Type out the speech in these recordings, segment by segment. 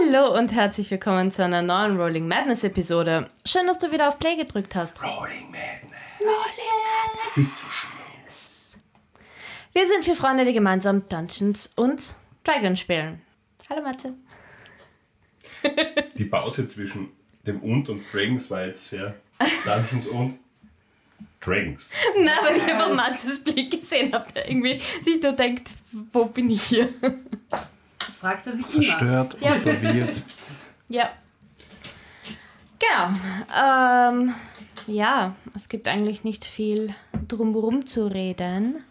Hallo und herzlich willkommen zu einer neuen Rolling Madness Episode. Schön, dass du wieder auf Play gedrückt hast. Rolling Madness. Rolling Madness. Bist du schlau? Wir sind vier Freunde, die gemeinsam Dungeons und Dragons spielen. Hallo Matze. Die Pause zwischen dem und und Dragons war jetzt sehr Dungeons und Dragons. Na, weil ich einfach Matzes Blick gesehen habe, der irgendwie sich nur denkt, wo bin ich hier? Das fragt er sich immer. Verstört Ja. und verwirrt. Ja. Genau. Ähm, ja, es gibt eigentlich nicht viel drumherum zu reden.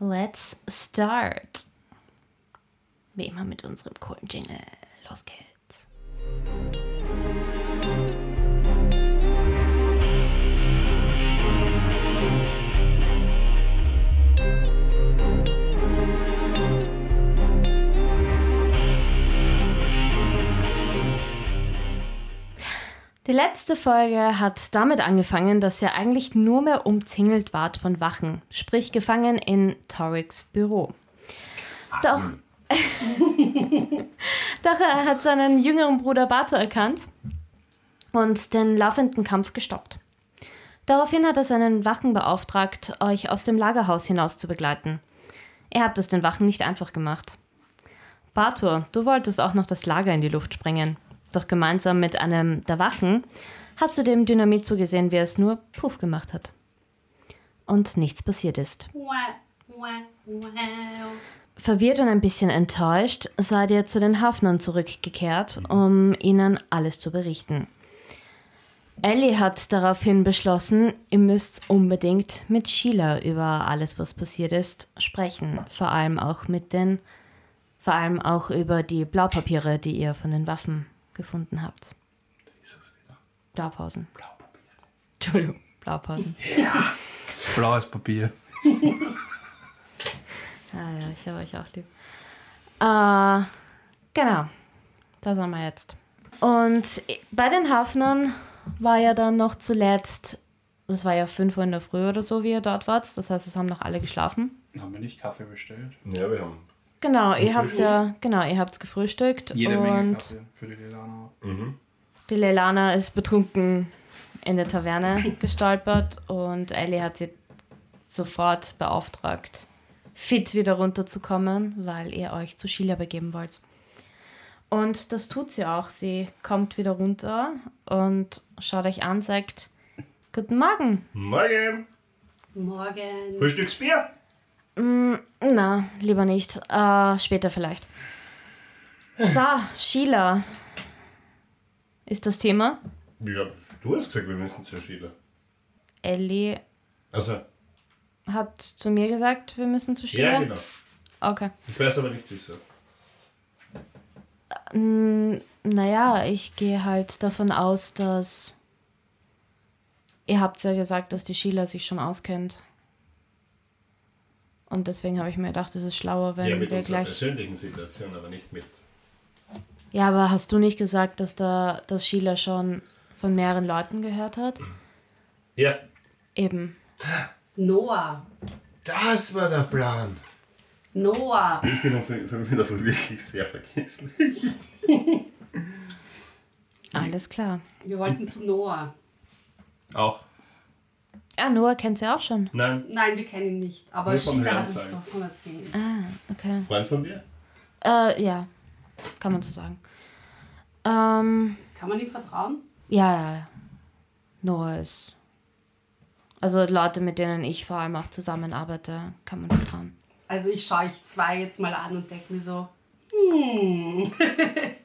Let's start. Wie immer mit unserem coolen Jingle. Los geht's. Die letzte Folge hat damit angefangen, dass ihr eigentlich nur mehr umzingelt wart von Wachen, sprich gefangen in Toriks Büro. Doch, doch er hat seinen jüngeren Bruder Bato erkannt und den laufenden Kampf gestoppt. Daraufhin hat er seinen Wachen beauftragt, euch aus dem Lagerhaus hinaus zu begleiten. Ihr habt es den Wachen nicht einfach gemacht. Bator, du wolltest auch noch das Lager in die Luft sprengen. Doch gemeinsam mit einem der Wachen hast du dem Dynamit zugesehen, wie es nur Puff gemacht hat. Und nichts passiert ist. Verwirrt und ein bisschen enttäuscht seid ihr zu den Hafnern zurückgekehrt, um ihnen alles zu berichten. Ellie hat daraufhin beschlossen, ihr müsst unbedingt mit Sheila über alles, was passiert ist, sprechen. Vor allem auch mit den, vor allem auch über die Blaupapiere, die ihr von den Waffen gefunden habt. Ist es wieder? Blaupausen. Blaupapier. Entschuldigung, Blaupausen. Blaues Papier. Ja, ja, ich habe euch auch lieb. Äh, genau, da sind wir jetzt. Und bei den Hafnern war ja dann noch zuletzt, das war ja 5 Uhr in der Früh oder so, wie ihr dort wart. Das heißt, es haben noch alle geschlafen. Haben wir nicht Kaffee bestellt? Ja, wir haben. Genau, ihr habt ja, genau, ihr habt's gefrühstückt Jede und Menge Kaffee für die Lilana. die Leilana ist betrunken in der Taverne gestolpert und Ellie hat sie sofort beauftragt, fit wieder runterzukommen, weil ihr euch zu Sheila begeben wollt. Und das tut sie auch. Sie kommt wieder runter und schaut euch an, sagt Guten Morgen. Morgen. Morgen. Frühstücksbier? Na, lieber nicht. Äh, später vielleicht. So, Sheila. Ist das Thema? Ja, du hast gesagt, wir müssen zur Sheila. Ellie Also, hat zu mir gesagt, wir müssen zu Sheila. ja, genau. Okay. Ich weiß aber nicht, wieso. Naja, ich gehe halt davon aus, dass. Ihr habt ja gesagt, dass die Sheila sich schon auskennt. Und deswegen habe ich mir gedacht, es ist schlauer, wenn Ja, mit wir unserer gleich. persönlichen Situation, aber nicht mit. Ja, aber hast du nicht gesagt, dass da dass Sheila schon von mehreren Leuten gehört hat? Ja, Eben. Noah. das war der Plan. Noah. Ich bin auf fünf Minuten wirklich sehr vergessen. Alles klar. Wir wollten zu Noah. Auch. Ja, Noah kennt sie auch schon. Nein, Nein, wir kennen ihn nicht. Aber Sheila hat uns davon erzählt. Ah, okay. Freund von dir? Äh, ja. Kann man so sagen. Ähm, Kann man ihm vertrauen? ja, ja, ja. Noah ist. Also Leute, mit denen ich vor allem auch zusammenarbeite, kann man vertrauen. Also ich schaue euch zwei jetzt mal an und denke mir so, hm.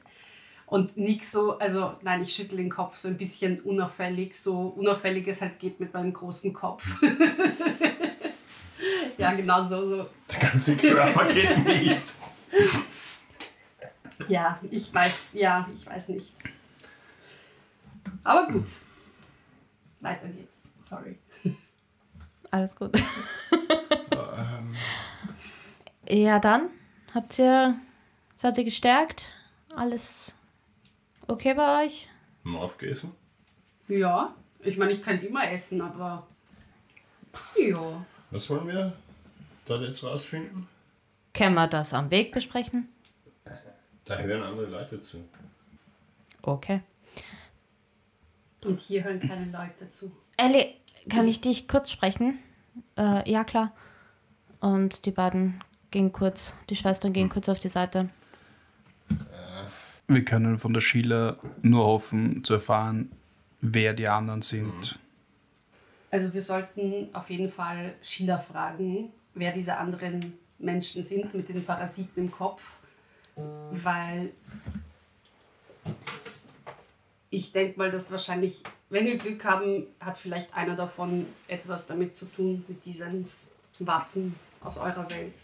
und nix so, also nein, ich schüttle den Kopf so ein bisschen unauffällig, so unauffällig es halt geht mit meinem großen Kopf. ja, genau so, so. Der ganze Körper geht mit. Ja, ich weiß, ja, ich weiß nicht. Aber gut. Weiter geht's. Sorry. Alles gut. ja, dann habt ihr, seid ihr gestärkt? Alles okay bei euch? Haben wir aufgegessen? Ja, ich meine, ich könnte immer essen, aber. Ja. Was wollen wir dort jetzt rausfinden? Können wir das am Weg besprechen? Da hören andere Leute zu. Okay. Und hier hören keine Leute zu. Ellie, kann ich dich kurz sprechen? Äh, ja, klar. Und die beiden gehen kurz, die Schwestern gehen kurz auf die Seite. Wir können von der Sheila nur hoffen zu erfahren, wer die anderen sind. Also wir sollten auf jeden Fall Sheila fragen, wer diese anderen Menschen sind mit den Parasiten im Kopf, weil ich denke mal, dass wahrscheinlich, wenn wir Glück haben, hat vielleicht einer davon etwas damit zu tun, mit diesen Waffen aus eurer Welt.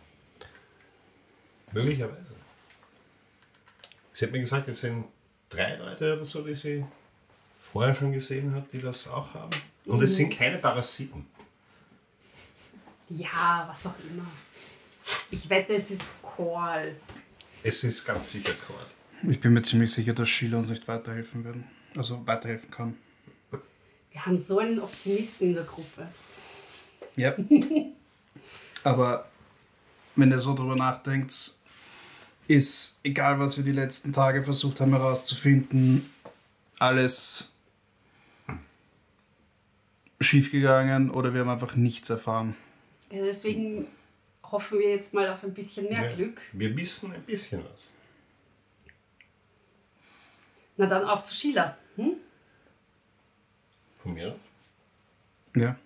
Möglicherweise. Sie hat mir gesagt, es sind drei Leute oder so, die sie vorher schon gesehen hat, die das auch haben. Und es sind keine Parasiten. Ja, was auch immer. Ich wette, es ist Call. Es ist ganz sicher Korn. Ich bin mir ziemlich sicher, dass Sheila uns nicht weiterhelfen werden. Also weiterhelfen kann. Wir haben so einen Optimisten in der Gruppe. Ja. Aber wenn ihr so drüber nachdenkt, ist, egal was wir die letzten Tage versucht haben herauszufinden, alles schiefgegangen oder wir haben einfach nichts erfahren. Ja, deswegen hoffen wir jetzt mal auf ein bisschen mehr Ja. Glück. Wir wissen ein bisschen was. Na dann auf zu Sheila. Hm? Von mir aus. Ja.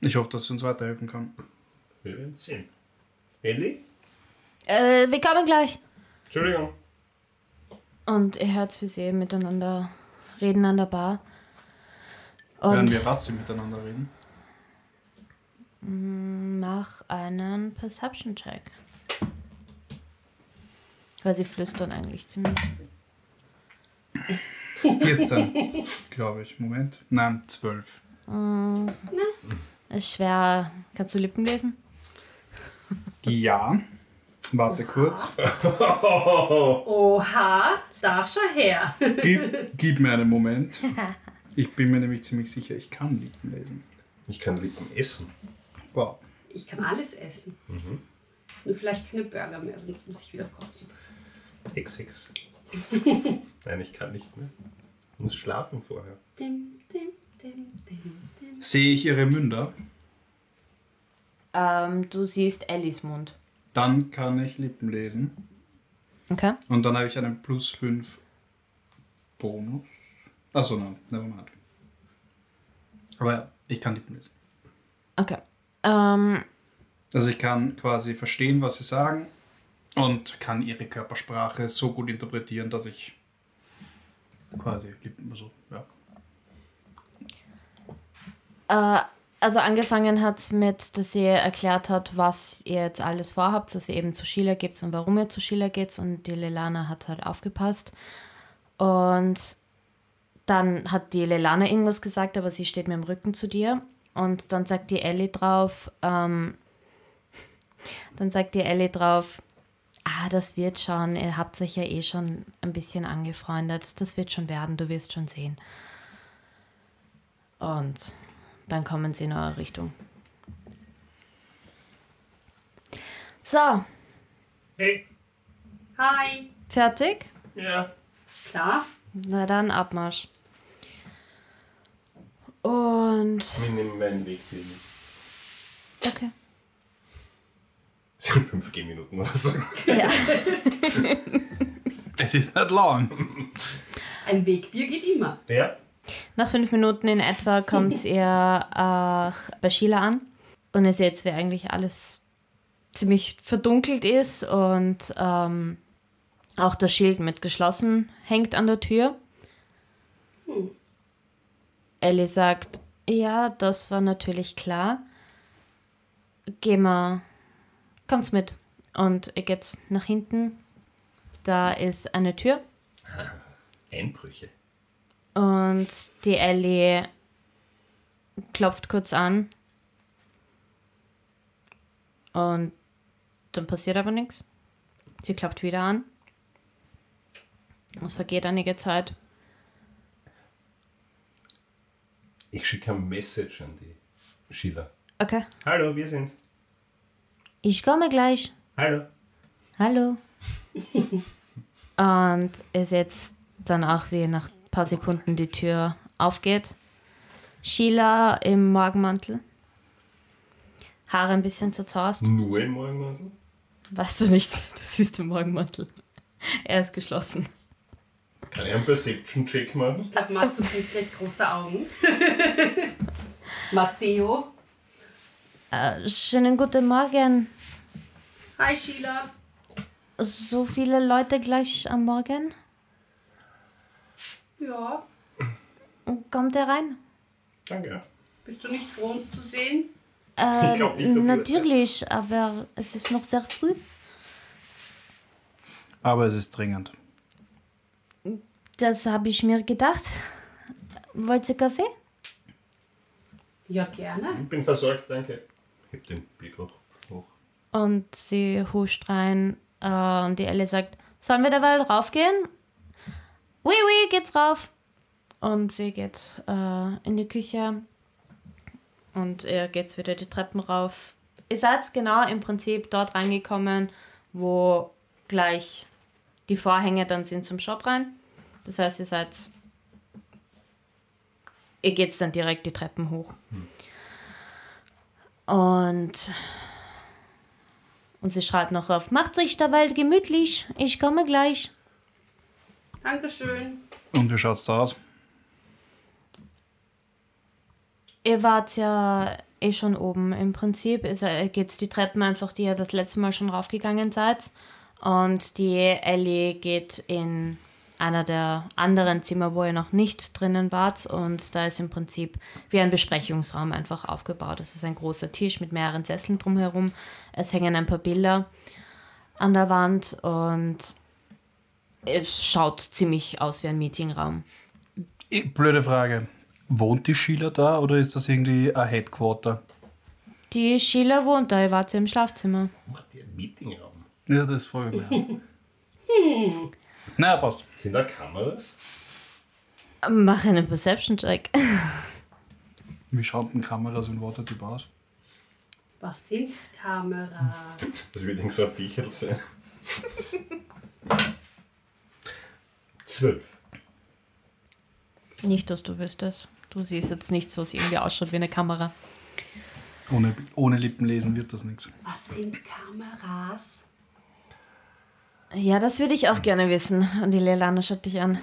Ich hoffe, dass sie uns weiterhelfen kann. Wir werden sehen. Ellie? Äh, wir kommen gleich. Entschuldigung. Und ihr hört, wie sie miteinander reden an der Bar. Werden Und wir was sie miteinander reden? mach einen Perception-Check. Weil sie flüstern eigentlich ziemlich. 14, glaube ich. Moment. Nein, 12. Ist schwer. Kannst du Lippen lesen? Ja. Warte kurz. Oha, da schau her. Gib, gib mir einen Moment. Ich bin mir nämlich ziemlich sicher, ich kann Lippen lesen. Ich kann Lippen essen. Wow. Ich kann alles essen. Nur vielleicht keine Burger mehr, sonst muss ich wieder kotzen. XX. Nein, ich kann nicht mehr. Ich muss schlafen vorher. Dim, dim, dim, dim, dim. Sehe ich ihre Münder, Ähm, du siehst Ellis Mund. dann kann ich Lippen lesen. Okay. Und dann habe ich einen plus 5 Bonus. Achso, nein, nevermind. Aber ja, ich kann Lippen lesen. Okay. Ähm, Also ich kann quasi verstehen, was sie sagen und kann ihre Körpersprache so gut interpretieren, dass ich quasi Lippen, also, ja. Äh, also angefangen hat es mit, dass sie erklärt hat, was ihr jetzt alles vorhabt, dass ihr eben zu Sheila geht und warum ihr zu Sheila geht und die Lelana hat halt aufgepasst. Und dann hat die Lelana irgendwas gesagt, aber sie steht mit dem Rücken zu dir. Und dann sagt die Ellie drauf, ähm, dann sagt die Ellie drauf, ah, das wird schon, ihr habt sich ja eh schon ein bisschen angefreundet, das wird schon werden, du wirst schon sehen. Und dann kommen sie in eure Richtung. So, Hey. Hi. fertig? Ja. Klar. Na dann Abmarsch. Und. Wir nehmen meinen Weg hier. Okay. Es sind 5 G-Minuten oder so. Ja. Es ist nicht lang. Ein Wegbier geht immer. Ja? Nach fünf Minuten in etwa kommt ihr äh, bei Sheila an. Und ihr seht, wie eigentlich alles ziemlich verdunkelt ist und ähm, auch das Schild mit geschlossen hängt an der Tür. Ellie sagt, ja, das war natürlich klar. Geh mal, kommt's mit. Und ihr geht nach hinten. Da ist eine Tür. Einbrüche. Und die Ellie klopft kurz an. Und dann passiert aber nichts. Sie klopft wieder an. Es vergeht einige Zeit. Ich schicke ein Message an die Sheila. Okay. Hallo, wir sind's. Ich komme gleich. Hallo. Hallo. Und ihr seht dann auch, wie nach paar Sekunden die Tür aufgeht. Sheila im Morgenmantel. Haare ein bisschen zerzaust. Nur im Morgenmantel? Weißt du nicht, das ist der Morgenmantel. Er ist geschlossen. Kann ich einen Perception-Check machen? Ich glaube, Matsu kriegt gleich große Augen. Matteo. Äh, schönen guten Morgen. Hi Sheila. So viele Leute gleich am Morgen. Ja, Kommt er rein? Danke. bist du nicht froh, uns zu sehen? Äh, Ich nicht, natürlich, aber es ist noch sehr früh. Aber es ist dringend. Das habe ich mir gedacht. Wollt ihr Kaffee? Ja, gerne. Ich bin versorgt, danke. Heb den Bierkrug hoch. Und sie huscht rein äh, und die Ellie sagt, sollen wir derweil raufgehen? Oui, oui, geht's rauf. Und sie geht äh, in die Küche und er geht wieder die Treppen rauf. Ihr seid genau im Prinzip dort reingekommen, wo gleich die Vorhänge dann sind zum Shop rein. Das heißt, ihr seid. Ihr geht dann direkt die Treppen hoch. Und und sie schreit noch auf, macht's euch derweil gemütlich, ich komme gleich. Dankeschön. Und wie schaut's da aus? Ihr wart ja eh schon oben im Prinzip. Ist, geht's die Treppen einfach, die ihr das letzte Mal schon raufgegangen seid. Und die Ellie geht in einer der anderen Zimmer, wo ihr noch nicht drinnen wart. Und da ist im Prinzip wie ein Besprechungsraum einfach aufgebaut. Es ist ein großer Tisch mit mehreren Sesseln drumherum. Es hängen ein paar Bilder an der Wand und es schaut ziemlich aus wie ein Meetingraum. Blöde Frage. Wohnt die Sheila da oder ist das irgendwie ein Headquarter? Die Sheila wohnt da, ihr wart ja im Schlafzimmer. Macht ihr einen Meetingraum? Ja, das freue ich mich. Na, passt. Sind da Kameras? Mach einen Perception-Check. Wie schaut denn Kameras in Waterdeep aus? Was sind Kameras? Das wird irgend so ein Viecherl sein. Zwölf. Nicht, dass du wüsstest. Du siehst jetzt nichts, was irgendwie ausschaut wie eine Kamera. Ohne, ohne Lippen lesen wird das nichts. Was sind Kameras? Ja, das würde ich auch gerne wissen. Und die Leilana schaut dich an.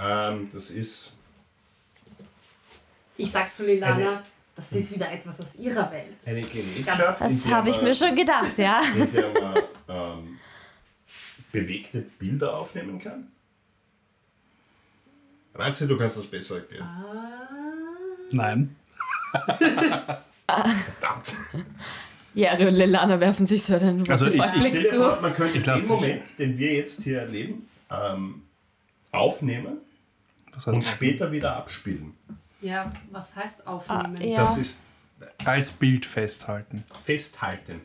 Ähm, das ist. Ich sag zu Lilana, das ist wieder etwas aus ihrer Welt. Eine Gerätschaft, Das habe ich mir schon gedacht, ja. in der man ähm, bewegte Bilder aufnehmen kann. Ranzi, du kannst das besser erklären. Nein. Verdammt. Jari und Leilana werfen sich so den Also ich- ich Stell Blick dir zu. vor, man könnte Ich den. Moment, den wir jetzt hier erleben, ähm, aufnehmen und später wieder abspielen. Ja, was heißt aufnehmen? Ah, ja. Das ist als Bild festhalten. festhalten.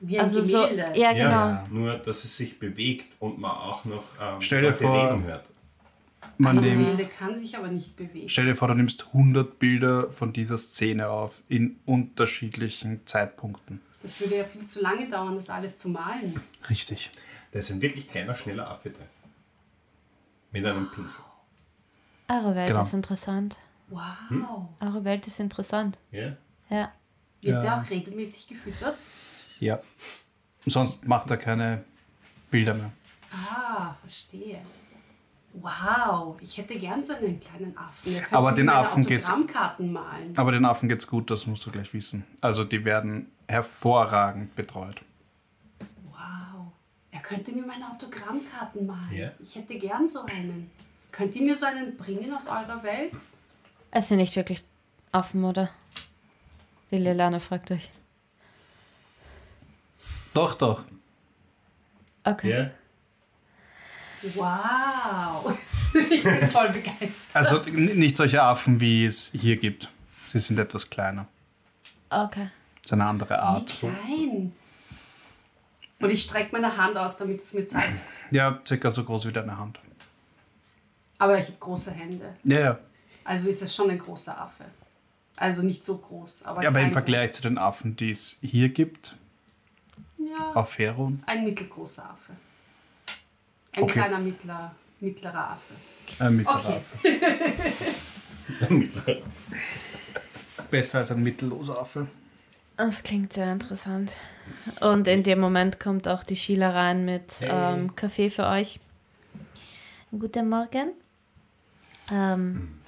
Wie ein Also so, Gemälde. ja, Ja, genau. Nur, dass es sich bewegt und man auch noch ähm, Stell dir vor- reden hört. Man nimmt, Gemälde kann sich aber nicht bewegen. stell dir vor, du nimmst 100 Bilder von dieser Szene auf in unterschiedlichen Zeitpunkten. Das würde ja viel zu lange dauern, das alles zu malen. Richtig. Da ist ein wirklich kleiner, schneller Affe drin. Mit einem Pinsel. Eure Welt Genau. ist interessant. Wow. Eure Welt ist interessant. Ja? Ja. Wird Ja. der auch regelmäßig gefüttert? Ja. Sonst macht er keine Bilder mehr. Ah, verstehe. Wow, ich hätte gern so einen kleinen Affen. Aber den Affen geht's- Autogrammkarten malen. Aber den Affen geht's gut, das musst du gleich wissen. Also die werden hervorragend betreut. Wow. Er könnte mir meine Autogrammkarten malen. Ja. Ich hätte gern so einen. Könnt ihr mir so einen bringen aus eurer Welt? Es sind nicht wirklich Affen, oder? Die Leilana fragt euch. Doch, doch. Okay. Ja? Wow. ich bin voll begeistert. Also nicht solche Affen, wie es hier gibt. Sie sind etwas kleiner. Okay. Das ist eine andere Wie Art. klein. Und ich strecke meine Hand aus, damit du es mir zeigst. Ja, circa so groß wie deine Hand. Aber ich habe große Hände. Ja, ja. Also ist es schon ein großer Affe. Also nicht so groß, aber Ja, aber im Vergleich groß. zu den Affen, die es hier gibt, Ja, Aferon? ein mittelgroßer Affe. Ein Okay. kleiner mittler, mittlerer Affe. Ein mittlerer Okay. Affe. Mittler. Besser als ein mittelloser Affe. Das klingt sehr interessant. Und in dem Moment kommt auch die Sheila rein mit Hey. ähm, Kaffee für euch. Guten Morgen. Ähm,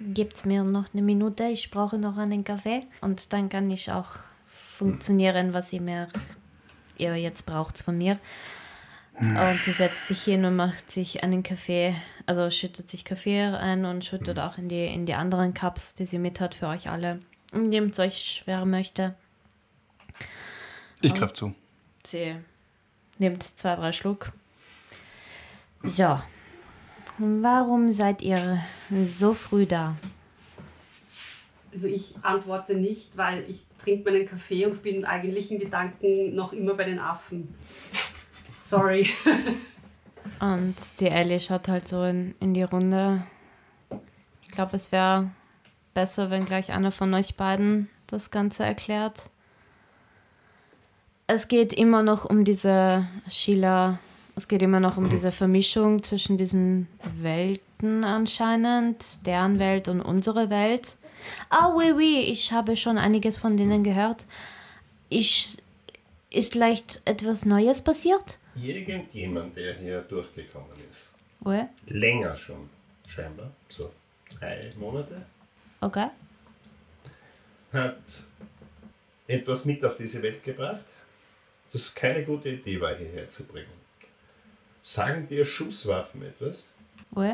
gibt's mir noch eine Minute? Ich brauche noch einen Kaffee. Und dann kann ich auch funktionieren, was ihr mir ihr jetzt braucht von mir. Und sie setzt sich hin und macht sich einen Kaffee, also schüttet sich Kaffee ein und schüttet auch in die, in die anderen Cups, die sie mit hat für euch alle. Nehmt euch, wer möchte. Ich greif zu. Sie nimmt zwei, drei Schluck. So. Warum seid ihr so früh da? Also ich antworte nicht, weil ich trinke meinen Kaffee und bin eigentlich in Gedanken noch immer bei den Affen. Sorry. Und die Ellie schaut halt so in, in die Runde. Ich glaube, es wäre besser, wenn gleich einer von euch beiden das Ganze erklärt. Es geht immer noch um diese Sheila, es geht immer noch um diese Vermischung zwischen diesen Welten anscheinend, deren Welt und unsere Welt. Ah, oui, oui, ich habe schon einiges von denen gehört. Ich, ist leicht etwas Neues passiert? Irgendjemand, der hier durchgekommen ist. Oui. Länger schon, scheinbar. So drei Monate. Okay. Hat etwas mit auf diese Welt gebracht, das keine gute Idee war, hierher zu bringen. Sagen dir Schusswaffen etwas? Oui.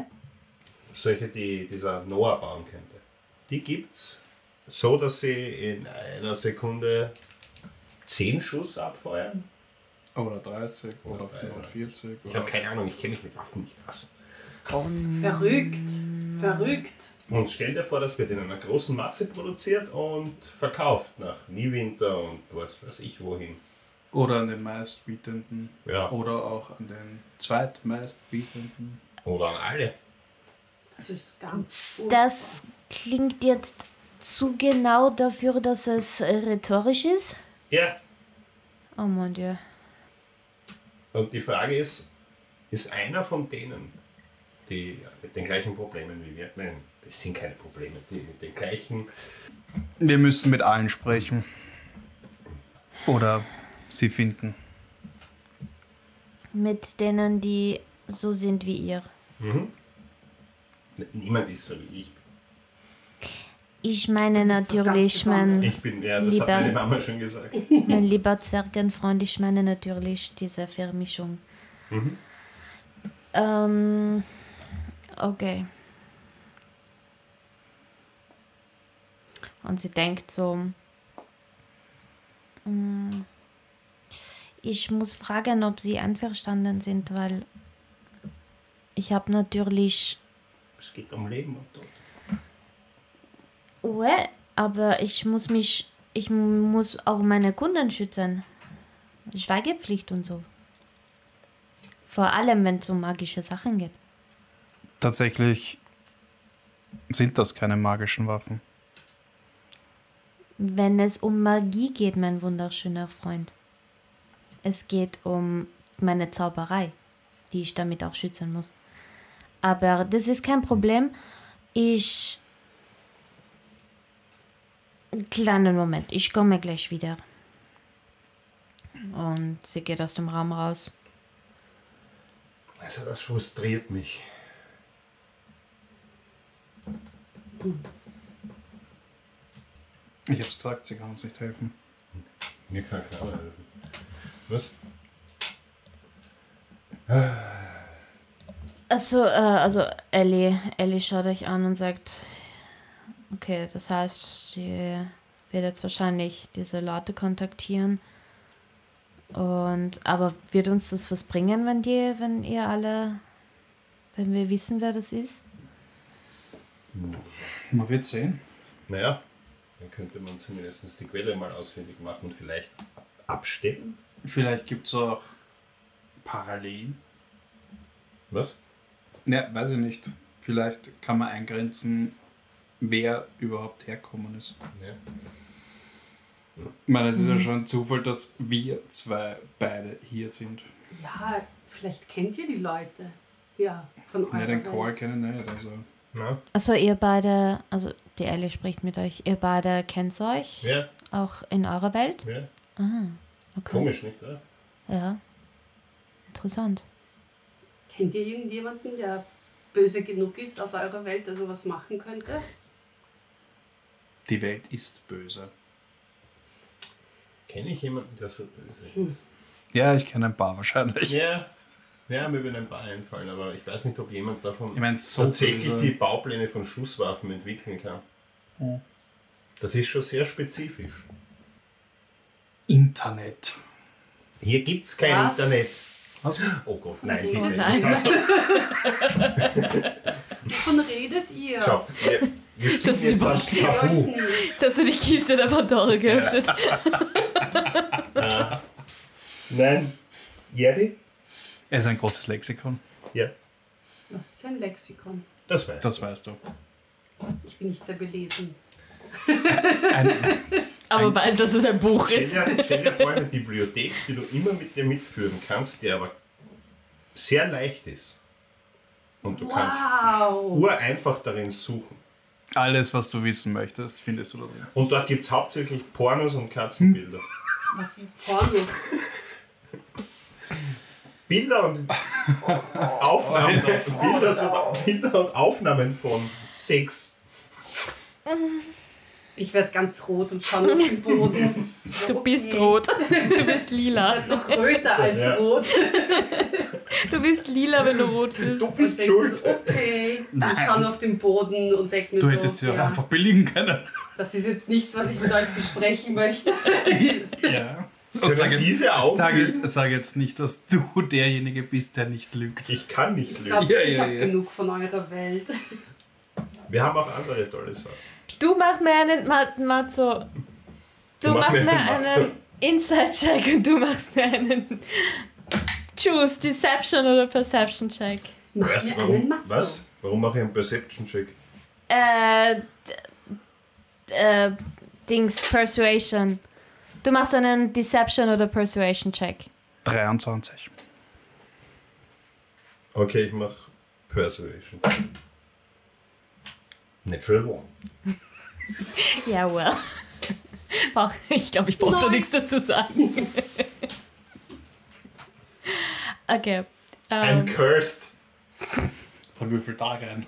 Solche, die dieser Noah bauen könnte. Die gibt's so, dass sie in einer Sekunde 10 Schuss abfeuern. Oder 30 oder Oder 45. Ich habe keine Ahnung, ich kenne mich mit Waffen nicht aus. Verrückt. Verrückt. Und stell dir vor, das wird in einer großen Masse produziert und verkauft nach Niewinter und was weiß ich wohin. Oder an den meistbietenden. Ja. Oder auch an den zweitmeistbietenden. Oder an alle. Das ist ganz gut. Das klingt jetzt zu genau dafür, dass es rhetorisch ist. Ja. Oh mon Dieu. Und die Frage ist, ist einer von denen, die mit den gleichen Problemen wie wir, nein, das sind keine Probleme, die mit den gleichen, Wir müssen mit allen sprechen. Oder sie finden. Mit denen, die so sind wie ihr. niemand ist so wie ich. Ich meine natürlich, mein, Ich bin, ja, das Lieber- hat meine Mama schon gesagt. mein lieber Zwergenfreund, ich meine natürlich diese Vermischung. Ähm, okay. Und sie denkt so, mm, ich muss fragen, ob sie einverstanden sind, weil ich habe natürlich Es geht um Leben und Tod. Ouais, aber ich muss mich, ich muss auch meine Kunden schützen. Schweigepflicht und so. Vor allem, wenn es um magische Sachen geht. Tatsächlich sind das keine magischen Waffen. Wenn es um Magie geht, mein wunderschöner Freund. Es geht um meine Zauberei, die ich damit auch schützen muss. Aber das ist kein Problem. Ich. Kleinen Moment, ich komme gleich wieder. Und sie geht aus dem Raum raus. Also das frustriert mich. Ich hab's gesagt, sie kann uns nicht helfen. Mir kann keiner helfen. Was? Also, äh, also Ellie, Ellie schaut euch an und sagt, okay, das heißt, sie wird jetzt wahrscheinlich diese Leute kontaktieren. Und aber wird uns das was bringen, wenn die, wenn ihr alle, wenn wir wissen, wer das ist? Man wird sehen. Naja, dann könnte man zumindest die Quelle mal ausfindig machen und vielleicht ab- abstellen. Vielleicht gibt's auch Parallelen. Was? Ja, weiß ich nicht. Vielleicht kann man eingrenzen, wer überhaupt herkommen ist. Ja. Ich meine, es ist ja schon ein Zufall, dass wir zwei beide hier sind. Ja, vielleicht kennt ihr die Leute. Ja, von eurer Ja, den Call kennen nicht. Also. Na? Also ihr beide, also die Ellie spricht mit euch, ihr beide kennt euch Ja, auch in eurer Welt? ja. Okay. Komisch, nicht? Oder? Ja. Interessant. Kennt ihr irgendjemanden, der böse genug ist aus eurer Welt, der sowas machen könnte? Die Welt ist böse. Kenne ich jemanden, der so böse ist? Ja, ich kenne ein paar wahrscheinlich. Ja. Ja, mir würden ein paar einfallen, aber ich weiß nicht, ob jemand davon Ich meine, so tatsächlich böse. die Baupläne von Schusswaffen entwickeln kann. Hm. Das ist schon sehr spezifisch. Internet. Hier gibt es kein Was? Internet. Was? Oh Gott, nein, Oh bitte. nein. Jetzt hast du, Wovon redet ihr? schaut, wir, wir spielen Das jetzt ist ein Tabu. nicht. Dass du die Kiste der Pandora geöffnet Nein. Jerry? Er ist ein großes Lexikon. Ja, Was ist ein Lexikon? das weiß Das weißt du. Ich bin nicht sehr belesen. Ein, Aber weiß, dass es ein Buch Stell ist. dir, stell dir vor, eine Bibliothek, die du immer mit dir mitführen kannst, die aber sehr leicht ist. Und du kannst Wow! ureinfach darin suchen. Alles, was du wissen möchtest, findest du da drin. Und dort gibt es hauptsächlich Pornos und Katzenbilder. Was sind Pornos? Bilder und Aufnahmen, Bilder, so, Bilder und Aufnahmen von Sex. Ich werde ganz rot und schaue auf den Boden. Du bist Okay. rot. Du bist lila. Noch röter als Ja. rot. Du bist lila, wenn du rot bist. Du bist schuld. so, Okay. Nein. Und schaue auf den Boden und denke mir Du so, hättest sie doch ja, einfach billigen können. das ist jetzt nichts, was ich mit euch besprechen möchte. Ja. Und sag jetzt, diese Augen sag, jetzt, sag jetzt nicht, dass du derjenige bist, der nicht lügt. Ich kann nicht Ich lügen. glaube, Ja, ich ja, habe ja. genug von eurer Welt. Wir haben auch andere tolle Sachen. Du mach mir einen Ma Matzo. Du, mach mir einen Matzo. Inside-Check und du machst mir einen Choose Deception oder Perception-Check. Was? einen Warum, was? Warum mache ich einen Perception-Check? Äh, äh, Dings, Persuasion. Du machst einen Deception oder Persuasion-Check. 23. Okay, ich mache Persuasion. Natural One. Ja, well. Ach, ich glaube, ich brauche da nichts dazu sagen. okay. I'm Ähm, cursed. Dann würfel da rein.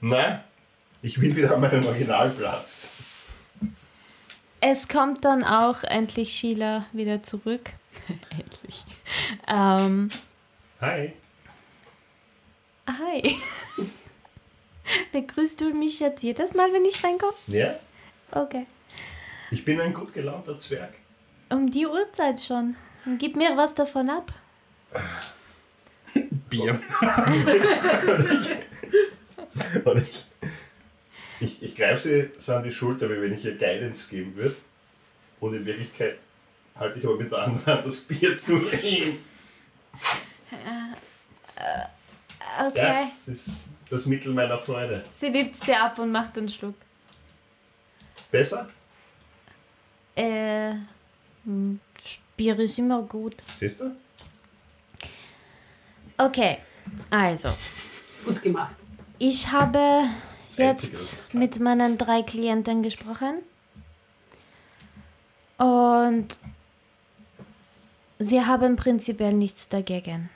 Nein, ich will wieder an meinen Originalplatz. es kommt dann auch endlich Sheila wieder zurück. endlich. Ähm, Hi. hi. Begrüßt du mich jetzt jedes Mal, wenn ich reinkomme? Ja? Okay. Ich bin ein gut gelaunter Zwerg. Um die Uhrzeit schon. Gib mir was davon ab. Bier. Und ich, ich, ich greife sie so an die Schulter, wie wenn ich ihr Guidance geben würde. Und in Wirklichkeit halte ich aber mit der anderen Hand das Bier zu ihm. Okay. Das ist das Mittel meiner Freude. Sie nimmt dir ab und macht einen Schluck. Besser? Äh, hm, Bier ist immer gut. Siehst du? Okay, also. Gut gemacht. Ich habe Das jetzt mit meinen drei Klienten gesprochen. Und sie haben prinzipiell nichts dagegen.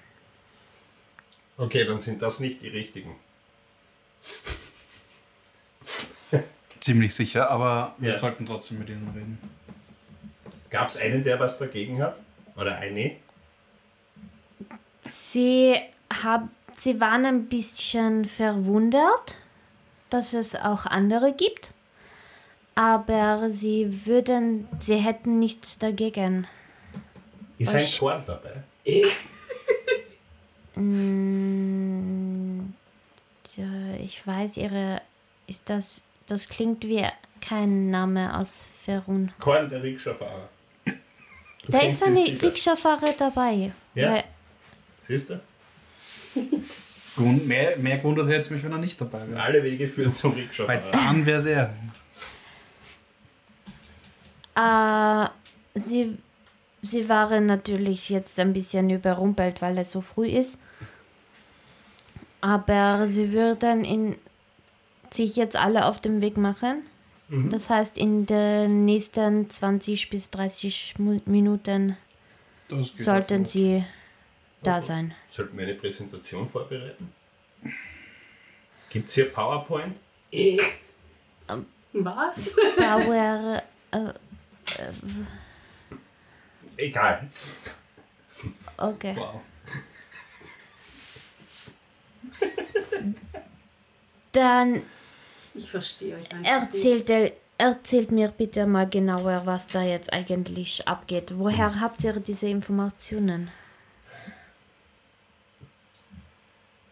Okay, dann sind das nicht die richtigen. Ziemlich sicher, aber wir Ja. sollten trotzdem mit ihnen reden. Gab es einen, der was dagegen hat? Oder eine? Sie, hab, sie waren ein bisschen verwundert, dass es auch andere gibt. Aber sie würden, sie hätten nichts dagegen. Ist ein? Korn dabei? Mm, ja, ich weiß, ihre, ist das, das klingt wie kein Name aus Ferun. Korn, der Rikscha-Fahrer. Da ist eine. Rikscha-Fahrer dabei. Ja. Weil- Siehst du? Grund, mehr, mehr wundert hätte es mich, wenn er nicht dabei wäre. Alle Wege führen zum Weil Rikscha-Fahrer. dann wäre es er. Äh, sie, sie waren natürlich jetzt ein bisschen überrumpelt, weil es so früh ist. Aber sie würden in, sich jetzt alle auf den Weg machen. Das heißt, in den nächsten 20 bis 30 Mu- Minuten sollten sie da sein. Sollten wir eine Präsentation vorbereiten? Gibt es hier PowerPoint? Was? Power. Äh, Egal. okay. Wow. Dann Ich verstehe euch erzählt, erzählt mir bitte mal genauer, was da jetzt eigentlich abgeht. Woher habt ihr diese Informationen?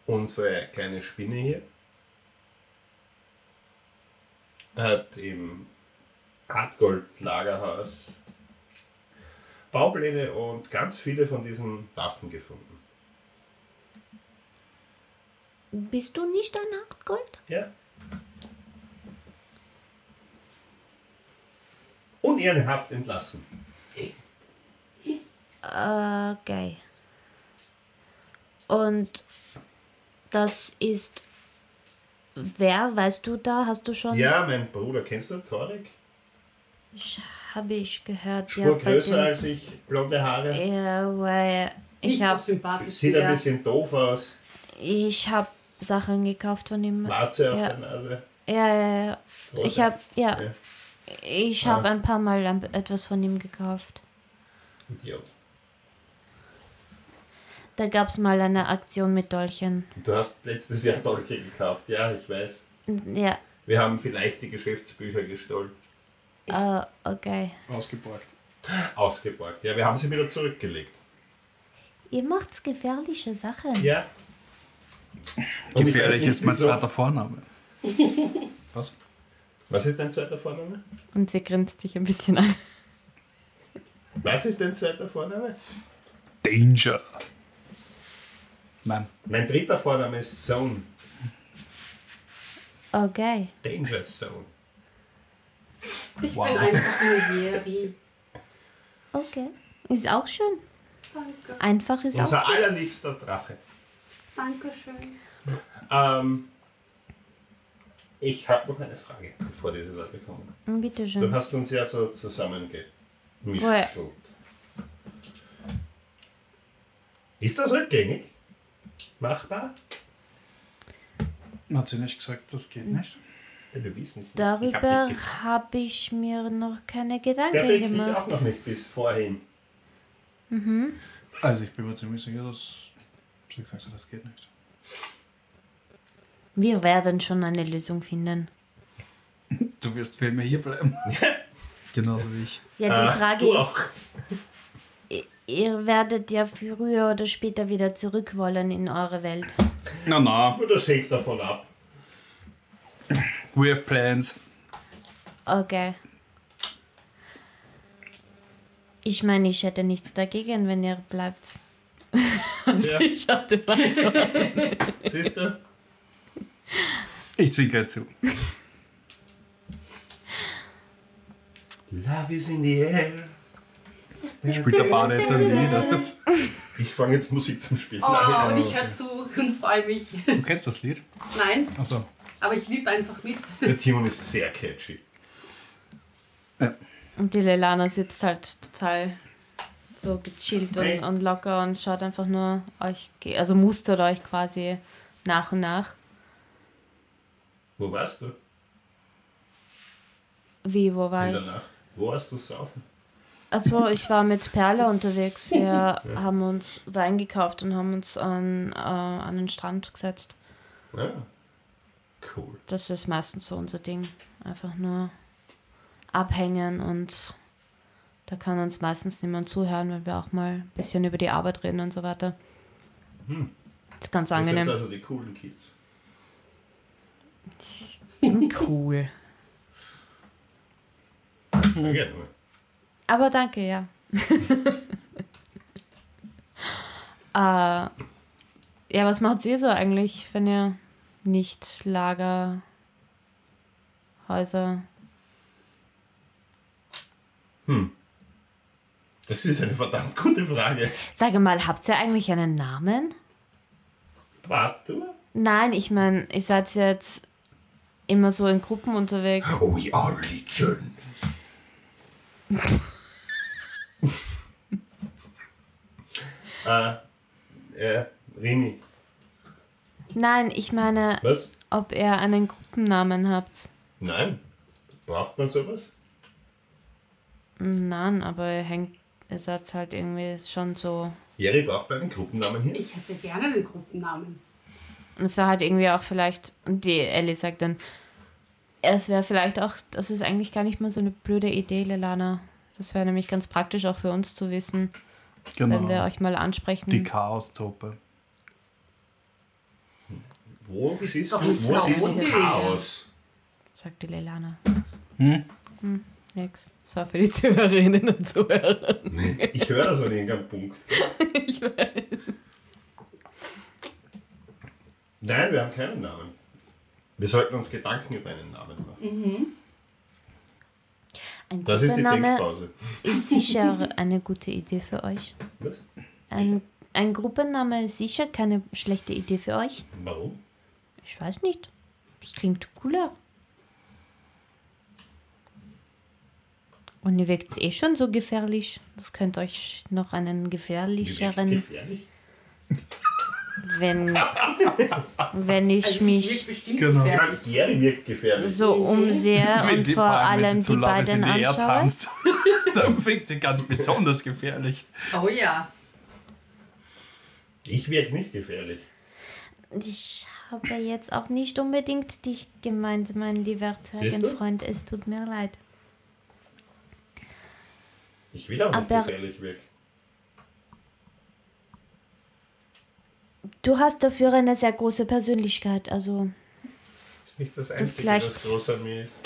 Unsere kleine Spinne hier hat im Hartgold-Lagerhaus Baupläne und ganz viele von diesen Waffen gefunden. Bist du nicht ein Hartgold? Ja. Unehrenhaft entlassen. Okay. Und das ist. Wer, weißt du da? Hast du schon? Ja, mein Bruder, kennst du Torek? Habe ich gehört. Spur bei größer den- als ich, blonde Haare. Ja, weil ich Nicht so habe sympathisch Sieht ein bisschen doof aus. ich hab Sachen gekauft von ihm. Warze auf Ja. der Nase. Ja, ja, ja. Ich Große. habe ja, Ja. ich Ah. habe ein paar Mal etwas von ihm gekauft. Idiot. Da gab es mal eine Aktion mit Dolchen. Du hast letztes Jahr Dolche gekauft, ja, ich weiß. Ja, Wir haben vielleicht die Geschäftsbücher gestohlen. äh, okay. Ausgeborgt. Ausgeborgt. Ja, wir haben sie wieder zurückgelegt. Ihr macht's gefährliche Sachen. Ja. Und Gefährlich ist mein zweiter Vorname. Was? Was ist dein zweiter Vorname? Und sie grinst dich ein bisschen an. Was ist dein zweiter Vorname? Danger. Nein. Mein dritter Vorname ist Zone. Okay. Danger Zone. Ich Wow. bin einfach nur Jerry. Okay. Ist auch schön. Danke. Einfach ist Unser auch. allerliebster Drache. Dankeschön. Ähm, ich habe noch eine Frage, bevor diese Leute kommen. Hm, Bitte Du schön. hast uns ja so zusammengemischt. Ja. Ist das rückgängig? Machbar? Hat sie nicht gesagt, das geht nicht? Ja, wir wissen es nicht. Darüber Ich hab habe ich mir noch keine Gedanken Perfekt, ich gemacht. auch noch nicht bis vorhin. Also ich bin mir ziemlich sicher, dass gesagt hat, das geht nicht. Wir werden schon eine Lösung finden. Du wirst viel mehr hier bleiben. Genauso wie ich. Ja, die Ah, Frage du ist, ihr werdet ja früher oder später wieder zurück wollen in eure Welt. Na na, das hängt davon ab. we have plans. Okay. Ich meine, ich hätte nichts dagegen, wenn ihr bleibt. Ja, Ich hatte so. siehst du? Ich zwinker zu. Love is in the air. Spielt der Bade jetzt ein Lied? Ich fange jetzt Musik zum Spielen Oh, an. und ich höre zu und freue mich. Du kennst das Lied? Nein, Achso. aber ich wippe einfach mit. Der Timon ist sehr catchy. Ja. Und die Lelana sitzt halt total so gechillt und, und locker und schaut einfach nur euch, also mustert euch quasi nach und nach. Wo warst du Wie, wo war in ich? Nacht? Wo hast du saufen? Achso, ich war mit Perle unterwegs. Wir haben uns Wein gekauft und haben uns an, äh, an den Strand gesetzt. Ja. Cool. Das ist meistens so unser Ding. Einfach nur abhängen und da kann uns meistens niemand zuhören, weil wir auch mal ein bisschen über die Arbeit reden und so weiter. Hm. Das ist ganz Das sind angenehm. also die coolen Kids. Cool. Sehr gerne. mal. Aber danke, ja. äh, ja, was macht ihr so eigentlich, wenn ihr nicht Lagerhäuser Das ist eine verdammt gute Frage. Sag mal, habt ihr eigentlich einen Namen? Warte. Nein, ich meine, ihr seid jetzt immer so in Gruppen unterwegs. Oh ja, Liedchen. äh, äh, Rini. Nein, ich meine, Was? ob ihr einen Gruppennamen habt. Nein. Braucht man sowas? Nein, aber ihr hängt, seid halt irgendwie schon so. Jerry braucht man einen Gruppennamen hier? Ich hätte gerne einen Gruppennamen. Und es war halt irgendwie auch vielleicht, und die Ellie sagt dann, es wäre vielleicht auch, das ist eigentlich gar nicht mal so eine blöde Idee, Lelana. Das wäre nämlich ganz praktisch auch für uns zu wissen, wenn wir Genau. euch mal ansprechen. Die Chaos-Truppe. Wo siehst du, wo siehst du. Chaos? sagt die Lelana. Hm? Hm, nix. Das war für die Zuhörerinnen und Zuhörer. Ich höre das an irgendeinem Punkt. Ich weiß. Nein, wir haben keinen Namen. Wir sollten uns Gedanken über einen Namen machen. Ein Das ist die Gruppenname Denkpause. ist sicher eine gute Idee für euch. Was? Ein, ein Gruppenname ist sicher keine schlechte Idee für euch. Warum? Ich weiß nicht. Das klingt cooler. Und ihr wirkt eh schon so gefährlich. Das könnte euch noch einen gefährlicheren, Gefährlich? wenn, wenn ich Also mich wirkt bestimmt Genau. Jerry wirkt gefährlich. so umsehe und sie, vor wenn allem die beiden die anschaue. tanzt, dann wirkt sie ganz besonders gefährlich. Oh ja. Ich wirke nicht gefährlich. Ich habe jetzt auch nicht unbedingt dich gemeint, mein lieber? Zeugenfreund. Es tut mir leid. Ich will auch nicht Aber- gefährlich wirken. Du hast dafür eine sehr große Persönlichkeit, also Das ist nicht das Einzige, gleicht- was groß an mir ist.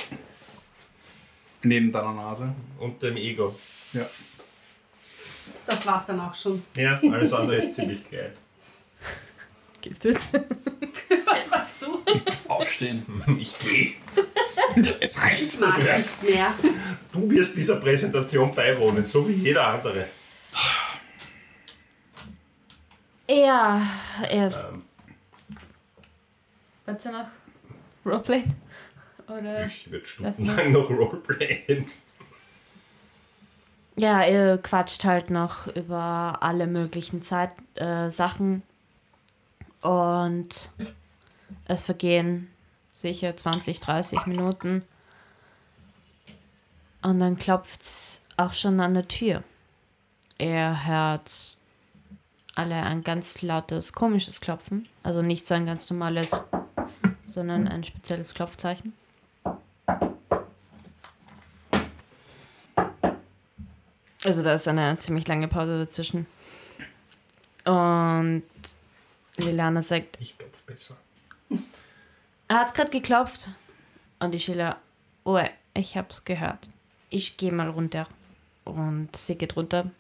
Neben deiner Nase. Und dem Ego. Ja. Das war's dann auch schon. Ja, alles andere ist ziemlich geil. gehst du jetzt? Was machst du? Aufstehen. Ich gehe. Es reicht. Ich mag nicht mehr. Du wirst dieser Präsentation beiwohnen, so wie jeder andere. Ja, er. Ähm, Willst du noch Roleplay? Oder? ich würde stundenlang noch Roleplayen. Ja, ihr quatscht halt noch über alle möglichen Zeit, äh, Sachen. Und es vergehen sicher 20, 30 Minuten. Und dann klopft es auch schon an der Tür. Er hört alle ein ganz lautes, komisches Klopfen. Also nicht so ein ganz normales, sondern ein spezielles Klopfzeichen. Also da ist eine ziemlich lange Pause dazwischen. Und Liliana sagt, Ich klopfe besser. Er hat gerade geklopft. Und die Sheila, oh, ich hab's gehört. Ich gehe mal runter. Und sie geht runter.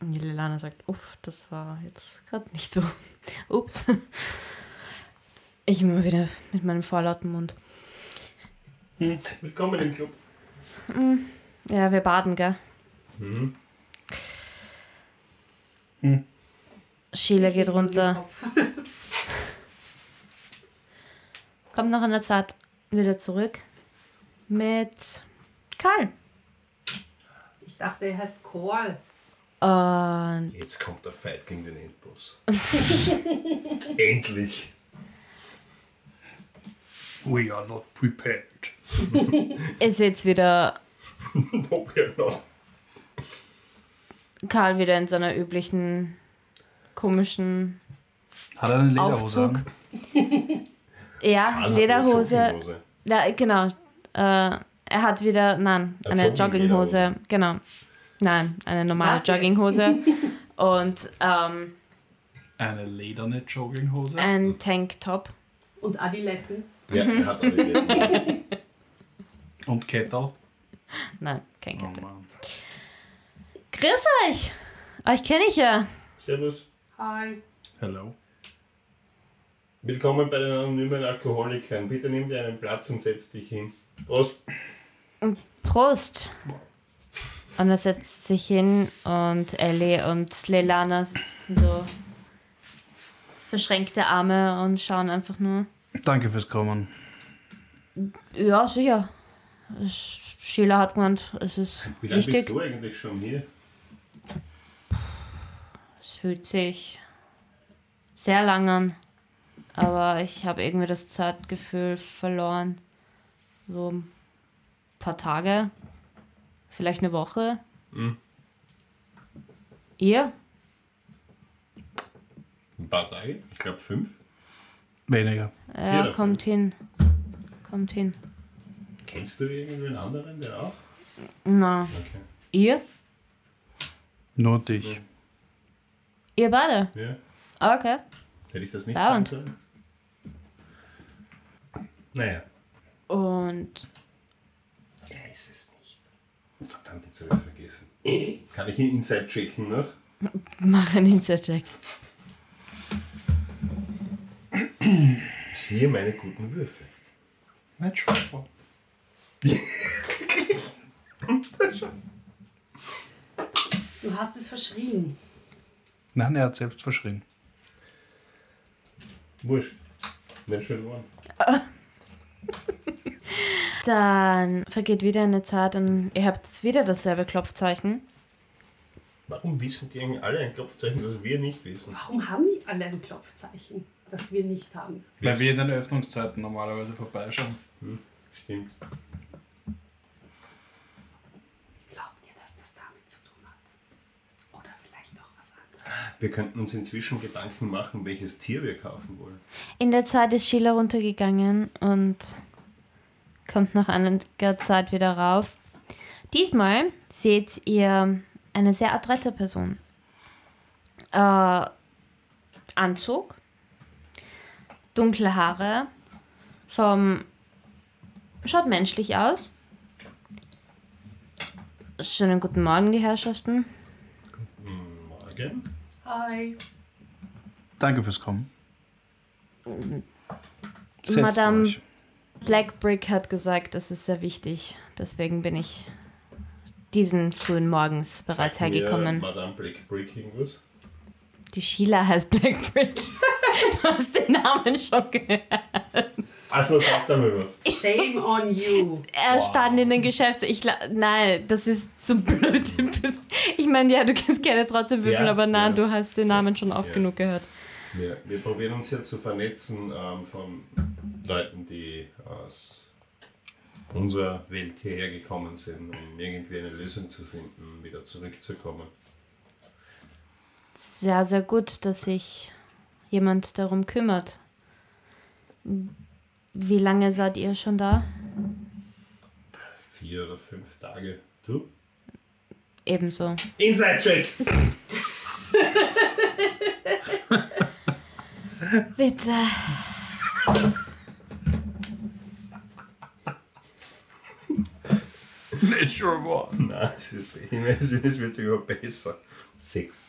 Und die Liliana sagt, uff, das war jetzt gerade nicht so. Ups. Ich immer wieder mit meinem vorlauten Mund. Willkommen im Club. Ja, wir baden, gell? Mhm. Sheila geht runter. Kommt nach einer Zeit wieder zurück. Mit Karl. Ich dachte, er heißt Call. Und Jetzt kommt der Fight gegen den Endboss. Endlich. We are not prepared. ihr seht wieder No, we're not. Karl wieder in seiner üblichen komischen Hat er eine Lederhose Aufzug. an? ja, Karl Lederhose. Ja, genau. Äh, er hat wieder, nein, Eine eine Jogginghose. Jogginglederhose. Genau. Nein, eine normale Was? Jogginghose. Und ähm, Eine lederne Jogginghose. ein Tanktop. Und Adiletten. Ja, er hat Jogginghose. Und Kettle. Nein, kein Oh Kettle. Mann. Grüß euch! Euch kenne ich ja. Servus. Hi. Hello. Willkommen bei den anonymen Alkoholikern. Bitte nimm dir einen Platz und setz dich hin. Prost. Prost. Und er setzt sich hin und Ellie und Leilana sitzen so verschränkte Arme und schauen einfach nur. Danke fürs Kommen. Ja, sicher. Es- Sheila hat gemeint, es ist Wie lange wichtig. bist du eigentlich schon hier? Es fühlt sich sehr lang an. Aber ich habe irgendwie das Zeitgefühl verloren. So ein paar Tage. Vielleicht eine Woche. Mhm. Ihr? Ein paar Tage? Ich glaube fünf. Weniger. Ja, davon. kommt hin. Kommt hin. Kennst du irgendwen anderen, der auch? Na, Okay. ihr? Nur dich. Ihr beide? Ja. Ah, Okay. Hätte ich das nicht sagen sollen? Naja. Und Er ist es nicht. Verdammt, jetzt habe ich vergessen. Kann ich ihn inside checken noch? mach einen Insta-Check. Siehe meine guten Würfe. Natural. Du hast es verschrien. Nein, er hat selbst verschrien. Wurscht. Nicht schön warm. Dann vergeht wieder eine Zeit und ihr habt wieder dasselbe Klopfzeichen. Warum wissen die eigentlich alle ein Klopfzeichen, das wir nicht wissen? Warum haben die alle ein Klopfzeichen, das wir nicht haben? Weil wir in den Öffnungszeiten normalerweise vorbeischauen. Stimmt. Glaubt ihr, dass das damit zu tun hat? Oder vielleicht noch was anderes? Wir könnten uns inzwischen Gedanken machen, welches Tier wir kaufen wollen. In der Zeit ist Sheila runtergegangen und kommt nach einiger Zeit wieder rauf. Diesmal seht ihr eine sehr adrette Person. Äh, Anzug, dunkle Haare, vom schaut menschlich aus. Schönen guten Morgen, die Herrschaften. Morgen. Hi. Danke fürs Kommen. Setzt Madame- euch. Black Brick hat gesagt, das ist sehr wichtig. Deswegen bin ich diesen frühen Morgens bereits mir hergekommen. Madame Black Brick irgendwas? Die Sheila heißt Black Brick. Du hast den Namen schon gehört. Also sag da mal was. Shame on you. Er stand in den Geschäfts... Ich, nein, das ist zu blöd. Ich meine, ja, du kannst gerne trotzdem würfeln, Ja, aber nein, ja. du hast den Namen schon oft Ja. genug gehört. Wir, wir probieren uns ja zu vernetzen ähm, von Leuten, die aus unserer Welt hierher gekommen sind, um irgendwie eine Lösung zu finden, wieder zurückzukommen. Sehr, sehr gut, dass sich jemand darum kümmert. Wie lange seid ihr schon da? Vier oder fünf Tage. Du? Ebenso. Inside Check! Bitte. Natural One. Nein, es wird, es wird, immer besser. Sechs.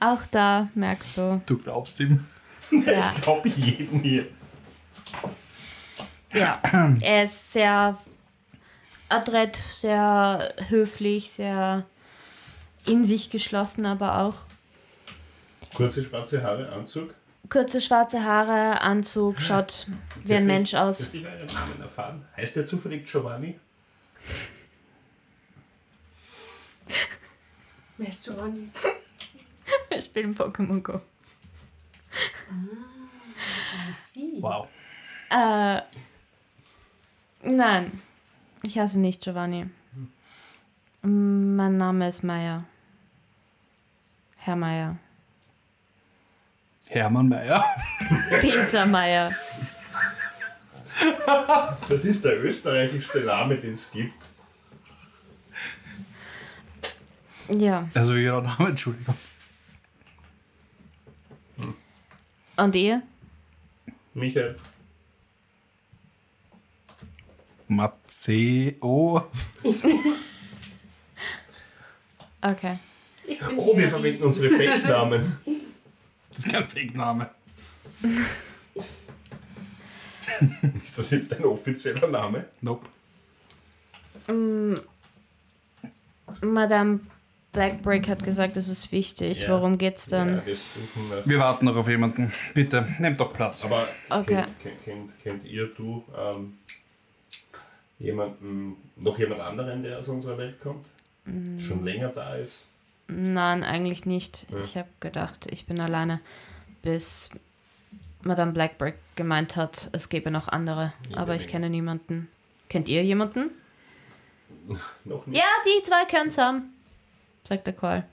Auch da merkst du. Du glaubst ihm? Ja. Ich glaube jeden hier. Ja, er ist sehr adrett, sehr höflich, sehr in sich geschlossen, aber auch Kurze schwarze Haare, Anzug. kurze schwarze Haare, Anzug, schaut wie ein Mensch aus. Dürfte ich euren Namen erfahren? Heißt der zufällig Giovanni? Wer ist Giovanni? Wir spielen Pokémon Go. I see. Wow. Äh, nein, ich heiße nicht Giovanni. Mein Name ist Meier. Herr Meier. Hermann Mayer. Peter Meier. Das ist der österreichischste Name, den es gibt. Ja, Also ihrer Name, Entschuldigung. und ihr? Michael. Matteo. Okay. Oh, wir verwenden unsere Fake-Namen. Das ist kein Fake-Name. Ist das jetzt ein offizieller Name? Nope. Madame Blackbrick hat gesagt, es ist wichtig. Ja. Worum geht's denn? Ja, wir suchen nach. Wir warten noch auf jemanden. Bitte, nehmt doch Platz. Aber Okay. kennt, kennt, kennt, kennt ihr, du, ähm, jemanden, noch jemand anderen, der aus unserer Welt kommt? Mm. Schon länger da ist? Nein, eigentlich nicht. Ja. Ich habe gedacht, ich bin alleine, bis Madame Blackbrick gemeint hat, es gäbe noch andere. Ja, aber ich kenne niemanden. Kennt ihr jemanden? Noch nicht? Ja, die zwei können zusammen, sagt der Call.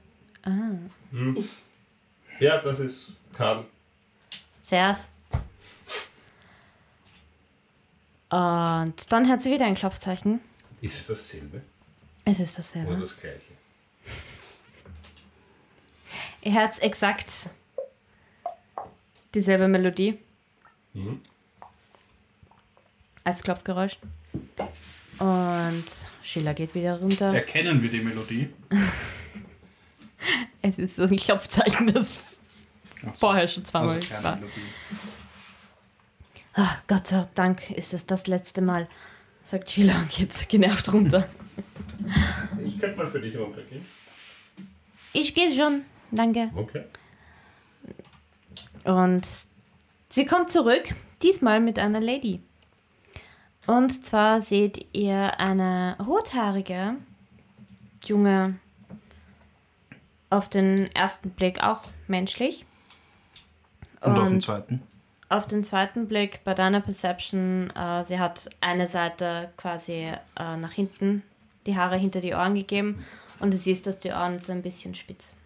Ah, Hm. Ja, das ist Karl. Servus. Und dann hat sie wieder ein Klopfzeichen. Ist es dasselbe Es ist oder dasselbe. das gleiche? Ihr hört exakt dieselbe Melodie Mhm. als Klopfgeräusch. Und Sheila geht wieder runter. Erkennen wir die Melodie? Es ist so ein Klopfzeichen, das Ach so. vorher schon zweimal Also war. Melodie. Ah, Gott sei Dank ist es das letzte Mal, sagt Sheila und geht genervt runter. Ich könnte mal für dich runtergehen. Ich gehe schon, danke. Okay. Und sie kommt zurück, diesmal mit einer Lady. Und zwar seht ihr eine rothaarige, junge, auf den ersten Blick auch menschlich. Und, auf den zweiten. auf den zweiten Blick bei deiner Perception, äh, sie hat eine Seite quasi äh, nach hinten, die Haare hinter die Ohren gegeben und du siehst, dass die Ohren so ein bisschen spitz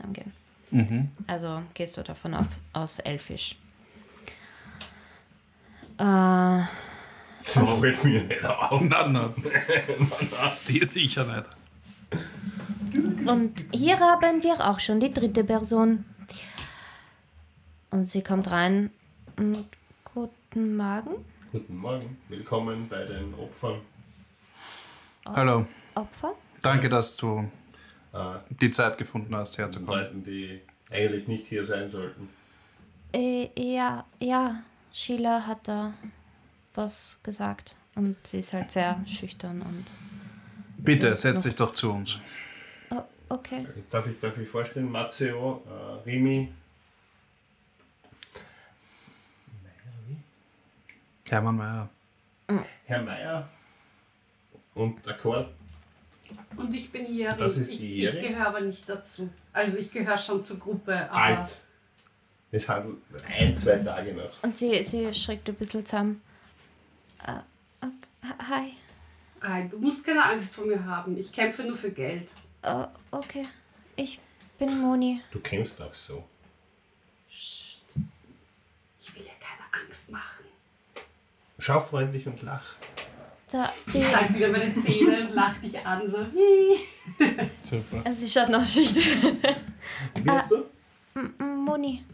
zusammengehen. Mhm. Also gehst du davon auf, aus elfisch. Äh, Das fällt mir nicht auf. Nein, nein. Die sicher nicht. und hier haben wir auch schon die dritte Person. Und sie kommt rein. Guten Morgen, Guten Morgen. Willkommen bei den Opfern. Hallo. Opfer. Danke, dass du die Zeit gefunden hast, herzukommen. Leuten, die eigentlich nicht hier sein sollten. Äh, ja, ja, Sheila hat da was gesagt. Und sie ist halt sehr schüchtern und. Bitte, setz dich doch zu uns. Oh, okay. Darf ich, darf ich vorstellen? Matteo, äh, Rimi. Hermann Mayer. Herr Meier und der Chor. Und ich bin Jährin. Das ist ich, ich gehöre aber nicht dazu. Also ich gehöre schon zur Gruppe, aber Alt. Es handelt ein, zwei Tage noch. Und sie, sie schreckt ein bisschen zusammen. Äh, okay. Hi. Ei, du musst keine Angst vor mir haben. Ich kämpfe nur für Geld. Äh, okay. Ich bin Moni. Du kämpfst auch so. Psst. Ich will dir keine Angst machen. Schau freundlich und lach. Da, Ich zeig wieder meine Zähne und lach dich an, so. Super. sie schaut noch schüchtern. Wie bist du? M- Moni.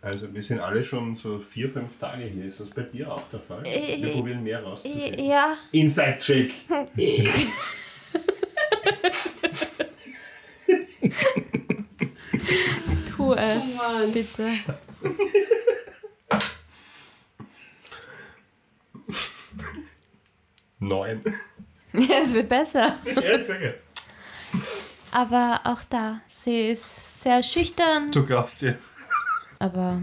Also wir sind alle schon so vier, fünf Tage hier. Ist das bei dir auch der Fall? Äh, Wir probieren mehr rauszufinden. Ja. Inside Check. Tu es. Oh Mann. Neun. Ja, es wird besser. ja, Aber auch da, sie ist sehr schüchtern. Du glaubst dir. Aber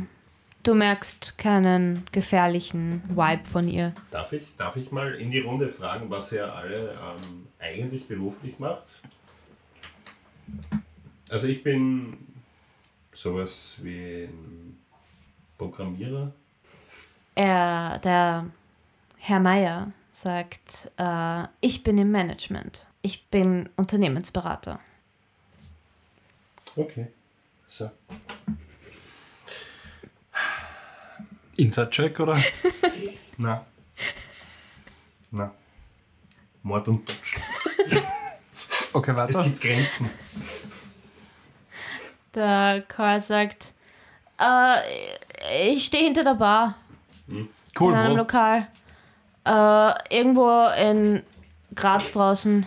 du merkst keinen gefährlichen Vibe von ihr. Darf ich, darf ich mal in die Runde fragen, was ihr alle ähm, eigentlich beruflich macht? Also ich bin sowas wie ein Programmierer. Er, der Herr Meier sagt, äh, ich bin im Management. Ich bin Unternehmensberater. Okay. So. Inside-Check, oder? Na. Na. Mord und Totschlag. Okay, Es weiter. gibt Grenzen. Der Karl sagt, äh, ich stehe hinter der Bar Cool, in einem wo? Lokal. Äh, irgendwo in Graz draußen.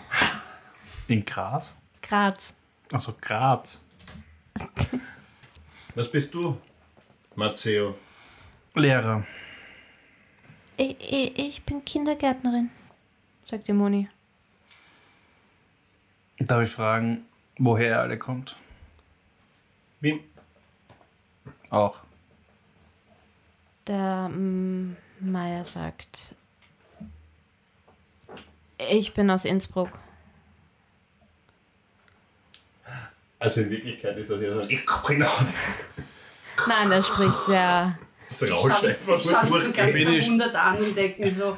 In Graz? Graz. Also Graz. Was bist du, Matteo? Lehrer. Ich, ich, ich bin Kindergärtnerin, sagt die Moni. Darf ich fragen, woher ihr alle kommt? Wien. Auch. Der Meier sagt, ich bin aus Innsbruck. Also in Wirklichkeit ist das ja so ein Ich Hause. Nein, der spricht sehr. Das Ich rauscht schaue einfach schau nur mich ganz ich- verwundert an und denke mir so,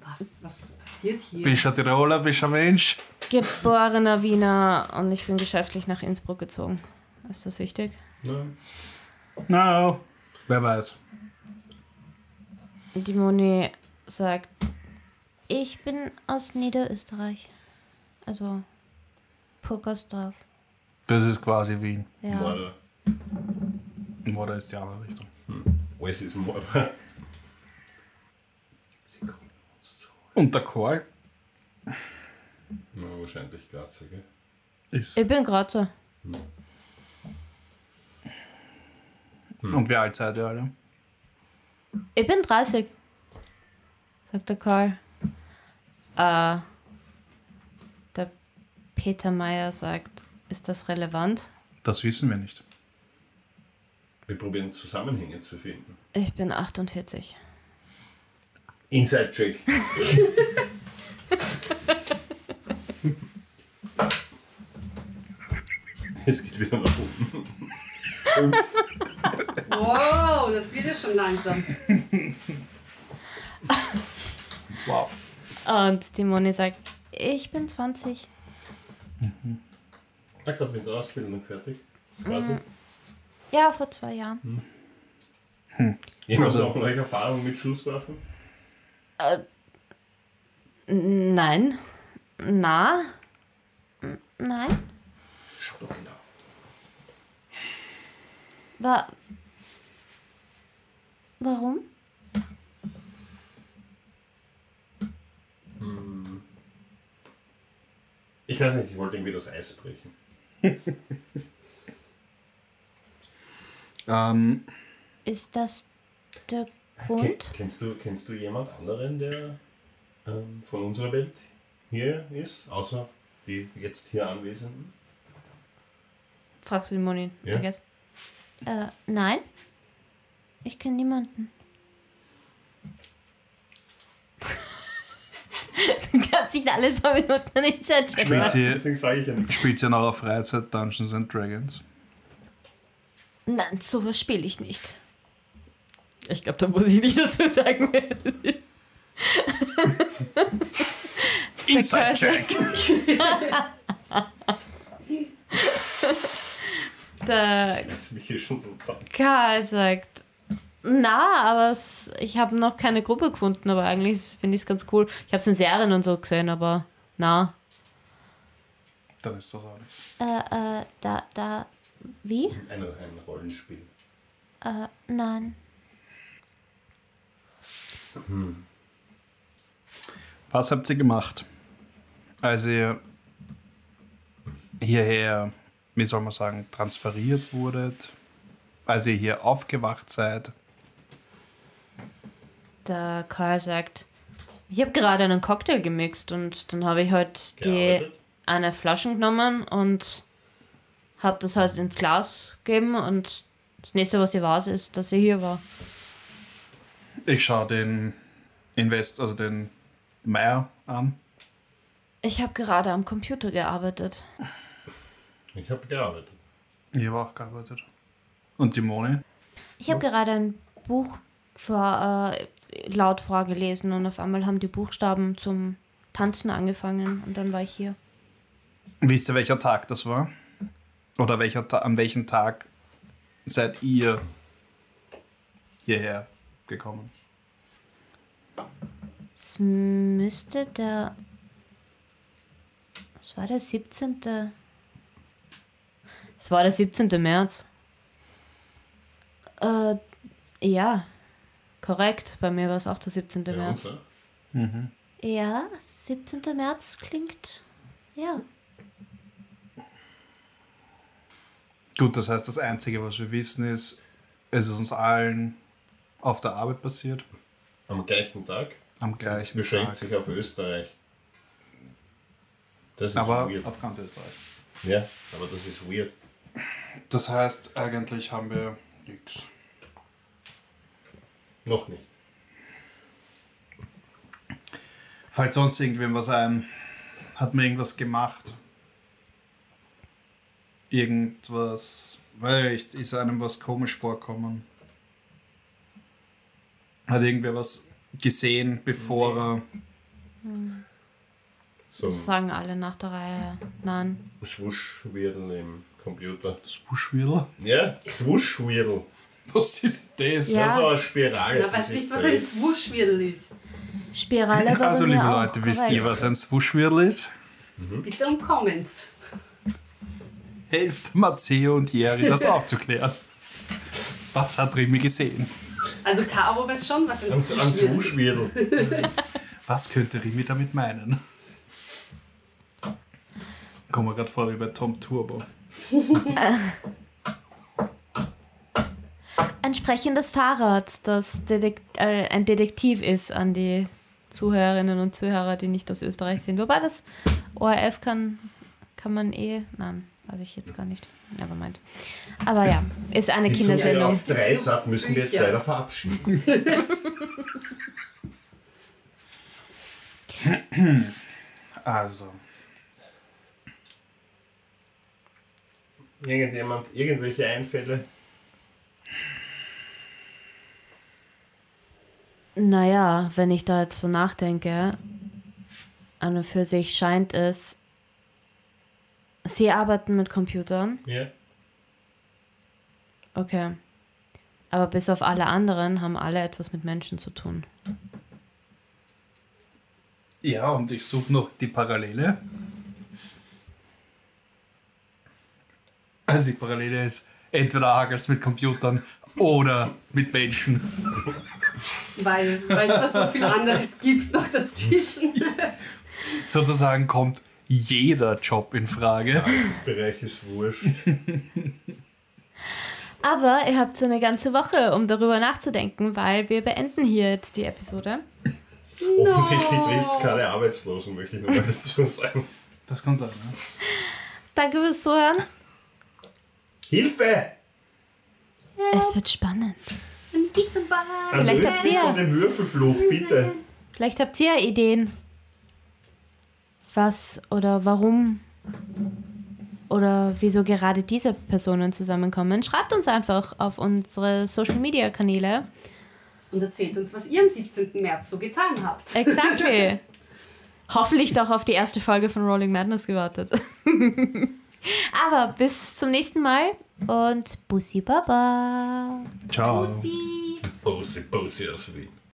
was, was passiert hier? Bist du ein Tiroler, bist du ein Mensch? geborener Wiener und ich bin geschäftlich nach Innsbruck gezogen. Ist das wichtig? Ja. No. Wer weiß. Die Moni sagt, ich bin aus Niederösterreich. Also Purkersdorf. Das ist quasi Wien. Ja. Mörder. Oder ist die andere Richtung. Alles ist Mörder. Sie kommen uns zu. Und der Chor Na, wahrscheinlich Grazer, gell? ist. Ich bin Grazer. Und wie alt seid ihr alle? Ich bin 30, sagt der Karl. Äh, der Peter Meyer sagt, ist das relevant? Das wissen wir nicht. Wir probieren Zusammenhänge zu finden. Ich bin 48. Inside-Check. es geht wieder nach. Fünf. Wow, das wird ja schon langsam. Und die Moni sagt, ich bin 20. Ich glaube, mit der Ausbildung fertig. Quasi. Ja, vor zwei Jahren. Jemand Also- also, noch euch Erfahrung mit Schusswaffen? Nein. Na? N- Nein? Schau doch genau. Wa Warum? Ich weiß nicht, ich wollte irgendwie das Eis brechen. Ähm, Ist das der Ken, Grund? kennst, du, kennst du jemand anderen, der ähm, von unserer Welt hier ist, außer die jetzt hier Anwesenden? Fragst du die Moni, Ja. I guess. Äh, nein. Ich kenne niemanden. Kannst nicht alle paar Minuten nicht setzen. Spielt sie- Deswegen sage ich ja nichts. spielt ihr in eurer Freizeit Dungeons and Dragons? Nein, sowas spiele ich nicht. Ich glaube, da muss ich nicht dazu sagen. Inside Check. Der Jetzt mich hier schon so zusammen. Karl sagt, na, aber es, ich habe noch keine Gruppe gefunden, aber eigentlich finde ich es ganz cool. Ich habe es in Serien und so gesehen, aber na. Dann ist das auch nicht. Äh, äh, da, da, wie? Ein, ein Rollenspiel. Äh, nein. Was habt ihr gemacht, als ihr hierher, wie soll man sagen, transferiert wurdet? Als ihr hier aufgewacht seid? Der Karl sagt, ich habe gerade einen Cocktail gemixt und dann habe ich halt die eine Flasche genommen und habe das halt ins Glas gegeben und das nächste, was ich weiß, ist, dass sie hier war. Ich schaue den Invest, also den Meier an. Ich habe gerade am Computer gearbeitet. Ich habe gearbeitet. Ich habe auch gearbeitet. Und die Moni? Ich habe gerade ein Buch vor, äh, laut vorgelesen und auf einmal haben die Buchstaben zum Tanzen angefangen und dann war ich hier. Wisst ihr, welcher Tag das war? Oder welcher Ta an welchem Tag seid ihr hierher gekommen? Es müsste der. Es war der 17. Es war der 17. März. Äh, ja, korrekt. Bei mir war es auch der 17. Ja, März. so. Ja, 17. März klingt. Ja. Gut, das heißt, das Einzige, was wir wissen, ist, es ist uns allen auf der Arbeit passiert. am gleichen Tag, Am gleichen beschränkt Tag. sich auf Österreich. Das ist Aber weird. auf ganz Österreich. Ja, aber das ist weird. Das heißt, eigentlich haben wir nichts. Noch nicht. Fällt sonst irgendwem was ein? Hat mir irgendwas gemacht? Irgendwas, weil ich, ist einem was komisch vorkommen? Hat irgendwer was gesehen, bevor er. So Das sagen alle nach der Reihe. Nein. ein Swoosh-Whirl im Computer. Swoosh wieder? Ja, Swoosh-Whirl. Was ist das? Ja. Das ist so eine Spirale. Die weiß nicht, was ein. Swoosh-Whirl ist. Spirale war Also, liebe auch Leute, wisst ihr, was ein Swoosh-Whirl ist? Bitte um Comments. Helft Matteo und Jerry, das aufzuklären. Was hat Rimi gesehen? Also Caro weiß schon, was ein Swoosh-Whirl ist. Was könnte Rimi damit meinen? Kommen wir gerade vor wie bei Tom Turbo. Ein sprechendes Fahrrad, das Detek äh, ein Detektiv ist an die Zuhörerinnen und Zuhörer, die nicht aus Österreich sind. Wobei das ORF kann, kann man eh. Nein, weiß ich jetzt gar nicht. Nevermind. Aber ja, ist eine Die Zuhörer Kindersendung. auf drei Sat müssen wir jetzt Bücher. leider verabschieden. Also, Irgendjemand, irgendwelche Einfälle? Naja, wenn ich da jetzt so nachdenke, an und für sich scheint es, sie arbeiten mit Computern. Ja. Okay. Aber bis auf alle anderen haben alle etwas mit Menschen zu tun. ja, und ich suche noch die Parallele. Also die Parallele ist, entweder hagelst mit Computern oder mit Menschen. Weil, weil es da so viel anderes gibt noch dazwischen. Sozusagen kommt jeder Job in Frage. Das Bereich ist wurscht. Aber ihr habt so eine ganze Woche, um darüber nachzudenken, weil wir beenden hier jetzt die Episode. Offensichtlich trifft es keine Arbeitslosen, möchte ich nur mal dazu sagen. Das kann sein, ne? Danke fürs Zuhören. Hilfe! Es wird spannend. Ein Vielleicht Löst habt mich ihr- von dem Würfelfluch, bitte. Vielleicht habt ihr ja Ideen. Was oder warum oder wieso gerade diese Personen zusammenkommen. Schreibt uns einfach auf unsere Social Media Kanäle. Und erzählt uns, was ihr am 17. März so getan habt. Exactly. Hoffentlich doch auf die erste Folge von Rolling Madness gewartet. Aber bis zum nächsten Mal und Bussi Baba. Ciao. Pussy. Bose, Bose aus Wien.